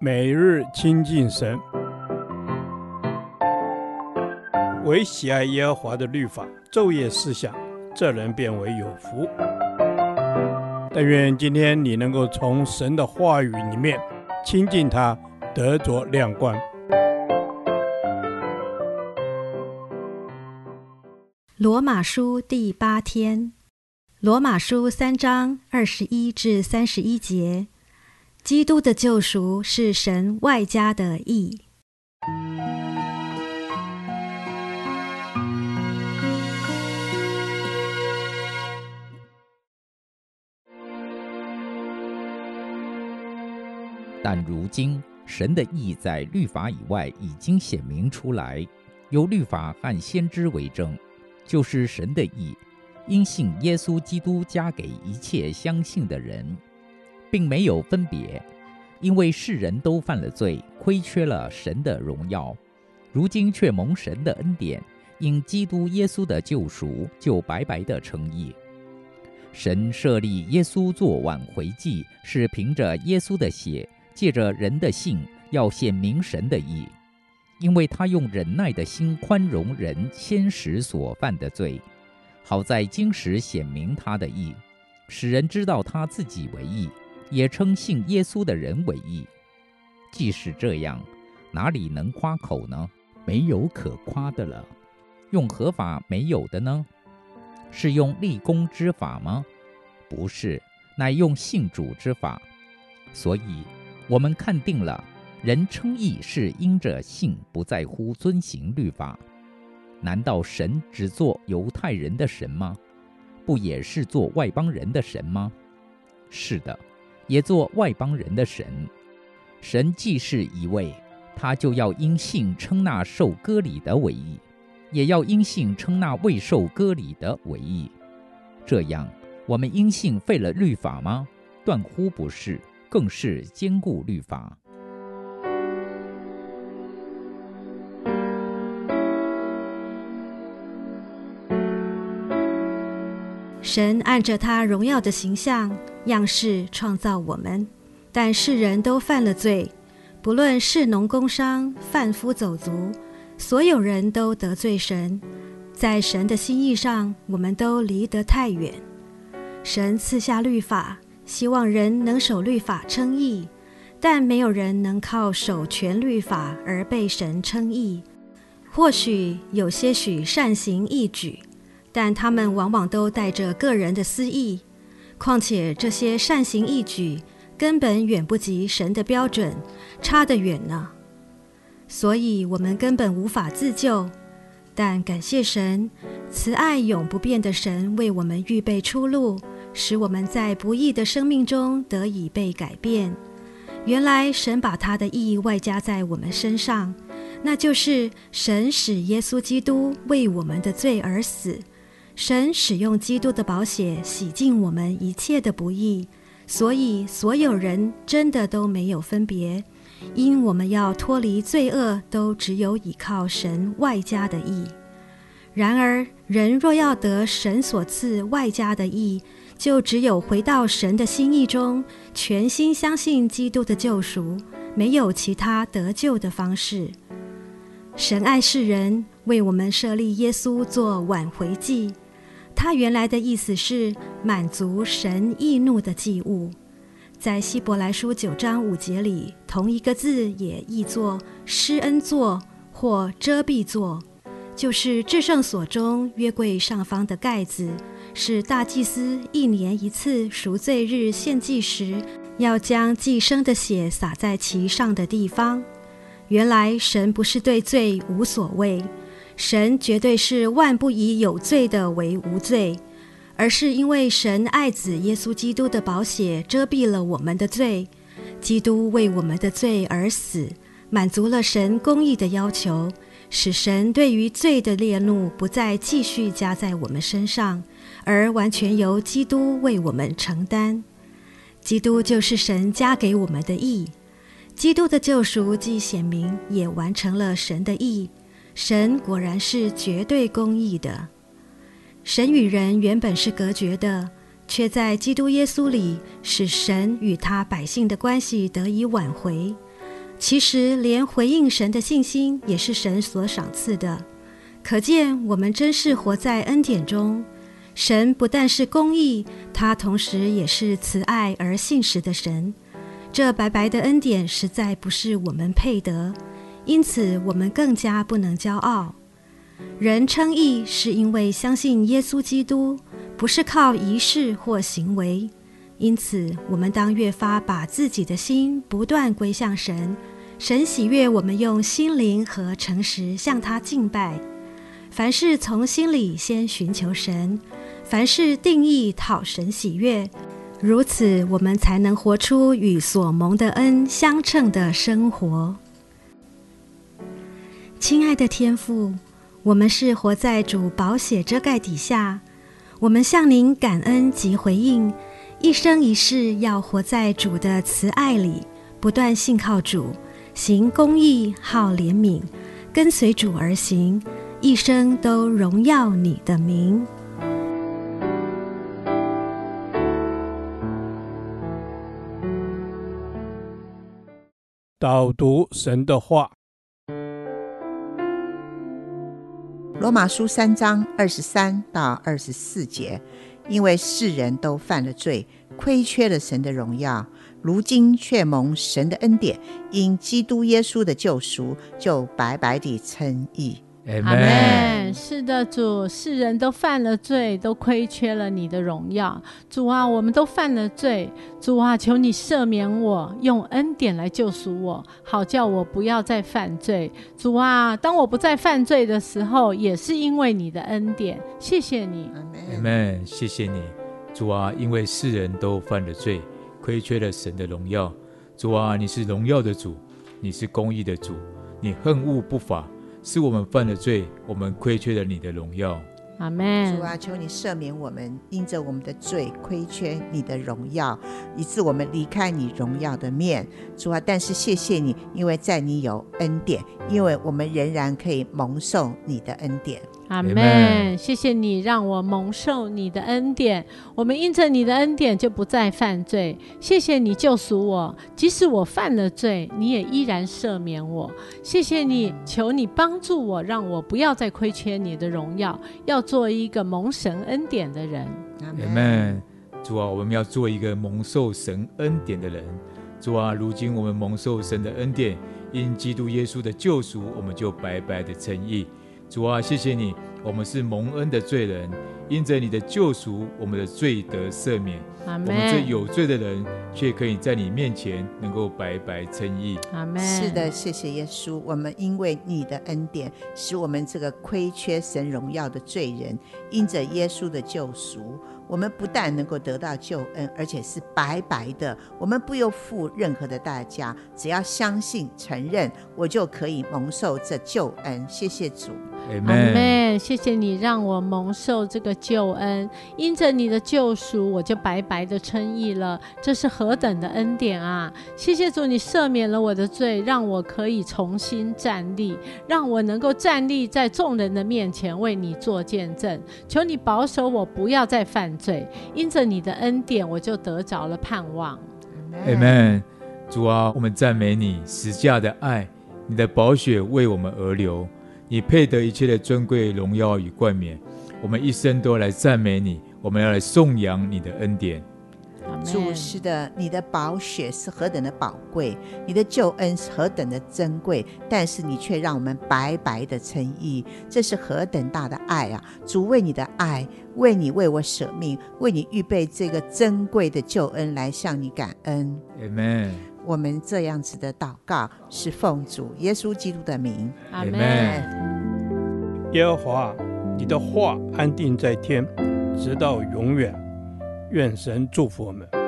每日亲近神，唯喜爱耶和华的律法，昼夜思想，这人便为有福。但愿今天你能够从神的话语里面亲近他，得着亮光。罗马书第八天，罗马书三章二十一至三十一节。基督的救赎是神外加的义。但如今神的义在律法以外已经显明出来，由律法和先知为证，就是神的义，因信耶稣基督加给一切相信的人。并没有分别，因为世人都犯了罪，亏缺了神的荣耀。如今却蒙神的恩典，因基督耶稣的救赎，就白白的称义。神设立耶稣作挽回祭，是凭着耶稣的血，借着人的信，要显明神的义，因为他用忍耐的心宽容人先时所犯的罪，好在今时显明他的义，使人知道他自己为义。也称信耶稣的人为义。既是这样，哪里能夸口呢？没有可夸的了。用何法没有的呢？是用立功之法吗？不是，乃用信主之法。所以，我们看定了，人称义是因着信，不在乎遵行律法。难道神只做犹太人的神吗？不也是做外邦人的神吗？是的。也做外邦人的神，神既是一位，他就要因信称那受割礼的为义，也要因信称那未受割礼的为义。这样，我们因信废了律法吗？断乎不是，更是坚固律法。神按着他荣耀的形象。样式创造我们，但世人都犯了罪，不论士农工商、贩夫走卒，所有人都得罪神。在神的心意上，我们都离得太远。神赐下律法，希望人能守律法称义，但没有人能靠守全律法而被神称义。或许有些许善行义举，但他们往往都带着个人的私意。况且这些善行义举根本远不及神的标准，差得远呢。所以，我们根本无法自救。但感谢神，慈爱永不变的神为我们预备出路，使我们在不义的生命中得以被改变。原来，神把他的意义外加在我们身上，那就是神使耶稣基督为我们的罪而死。神使用基督的宝血洗净我们一切的不义，所以所有人真的都没有分别，因我们要脱离罪恶，都只有倚靠神外加的义。然而，人若要得神所赐外加的义，就只有回到神的心意中，全心相信基督的救赎，没有其他得救的方式。神爱世人，为我们设立耶稣做挽回祭。他原来的意思是满足神易怒的祭物，在希伯来书九章五节里，同一个字也译作施恩座或遮蔽座，就是至圣所中约柜上方的盖子，是大祭司一年一次赎罪日献祭时要将祭牲的血洒在其上的地方。原来神不是对罪无所谓。神绝对是万不以有罪的为无罪，而是因为神爱子耶稣基督的宝血遮蔽了我们的罪，基督为我们的罪而死，满足了神公义的要求，使神对于罪的烈怒不再继续加在我们身上，而完全由基督为我们承担。基督就是神加给我们的义，基督的救赎既显明，也完成了神的义。神果然是绝对公义的。神与人原本是隔绝的，却在基督耶稣里使神与他百姓的关系得以挽回。其实，连回应神的信心也是神所赏赐的。可见，我们真是活在恩典中。神不但是公义，他同时也是慈爱而信实的神。这白白的恩典实在不是我们配得，因此我们更加不能骄傲。人称义是因为相信耶稣基督，不是靠仪式或行为。因此，我们当越发把自己的心不断归向神。神喜悦我们用心灵和诚实向他敬拜。凡事从心里先寻求神。凡事定义讨神喜悦，如此我们才能活出与所蒙的恩相称的生活。亲爱的天父，我们是活在主宝血遮盖底下，我们向您感恩及回应，一生一世要活在主的慈爱里，不断信靠主，行公义，好怜悯，跟随主而行，一生都荣耀你的名。导读神的话，《罗马书》三章二十三到二十四节，因为世人都犯了罪，亏缺了神的荣耀，如今却蒙神的恩典，因基督耶稣的救赎，就白白地称义。阿门。是的，主，世人都犯了罪，都亏缺了你的荣耀。主啊，我们都犯了罪。主啊，求你赦免我，用恩典来救赎我，好叫我不要再犯罪。主啊，当我不再犯罪的时候，也是因为你的恩典。谢谢你。阿门。谢谢你，主啊，因为世人都犯了罪，亏缺了神的荣耀。主啊，你是荣耀的主，你是公义的主，你恨恶不法。是我们犯了罪，我们亏缺了你的荣耀。阿门。主啊，求你赦免我们，因着我们的罪亏缺你的荣耀，以致我们离开你荣耀的面。主啊，但是谢谢你，因为在你有恩典，因为我们仍然可以蒙受你的恩典。阿门。谢谢你让我蒙受你的恩典，我们因着你的恩典就不再犯罪。谢谢你救赎我，即使我犯了罪，你也依然赦免我。谢谢你，求你帮助我，让我不要再亏缺你的荣耀，要做一个蒙神恩典的人。阿门。主啊，我们要做一个蒙受神恩典的人。主啊，如今我们蒙受神的恩典，因基督耶稣的救赎，我们就白白的称义。主啊，谢谢你，我们是蒙恩的罪人，因着你的救赎，我们的罪得赦免。阿。我们这有罪的人，却可以在你面前能够白白称义。阿门。是的，谢谢耶稣，我们因为你的恩典，使我们这个亏缺神荣耀的罪人，因着耶稣的救赎。我们不但能够得到救恩，而且是白白的。我们不用付任何的代价，只要相信、承认，我就可以蒙受这救恩。谢谢主，阿门。谢谢你让我蒙受这个救恩，因着你的救赎，我就白白的称义了。这是何等的恩典啊！谢谢主，你赦免了我的罪，让我可以重新站立，让我能够站立在众人的面前为你做见证。求你保守我，不要再犯。罪，因着你的恩典，我就得着了盼望。阿门。主啊，我们赞美你十架的爱，你的宝血为我们而流，你配得一切的尊贵、荣耀与冠冕。我们一生都来赞美你，我们要来颂扬你的恩典。主是的，你的宝血是何等的宝贵，你的救恩是何等的珍贵，但是你却让我们白白的称义，这是何等大的爱啊！主为你的爱，为你为我舍命，为你预备这个珍贵的救恩来向你感恩。阿门。我们这样子的祷告是奉主耶稣基督的名。阿门。耶和华，你的话安定在天，直到永远。愿神祝福我们。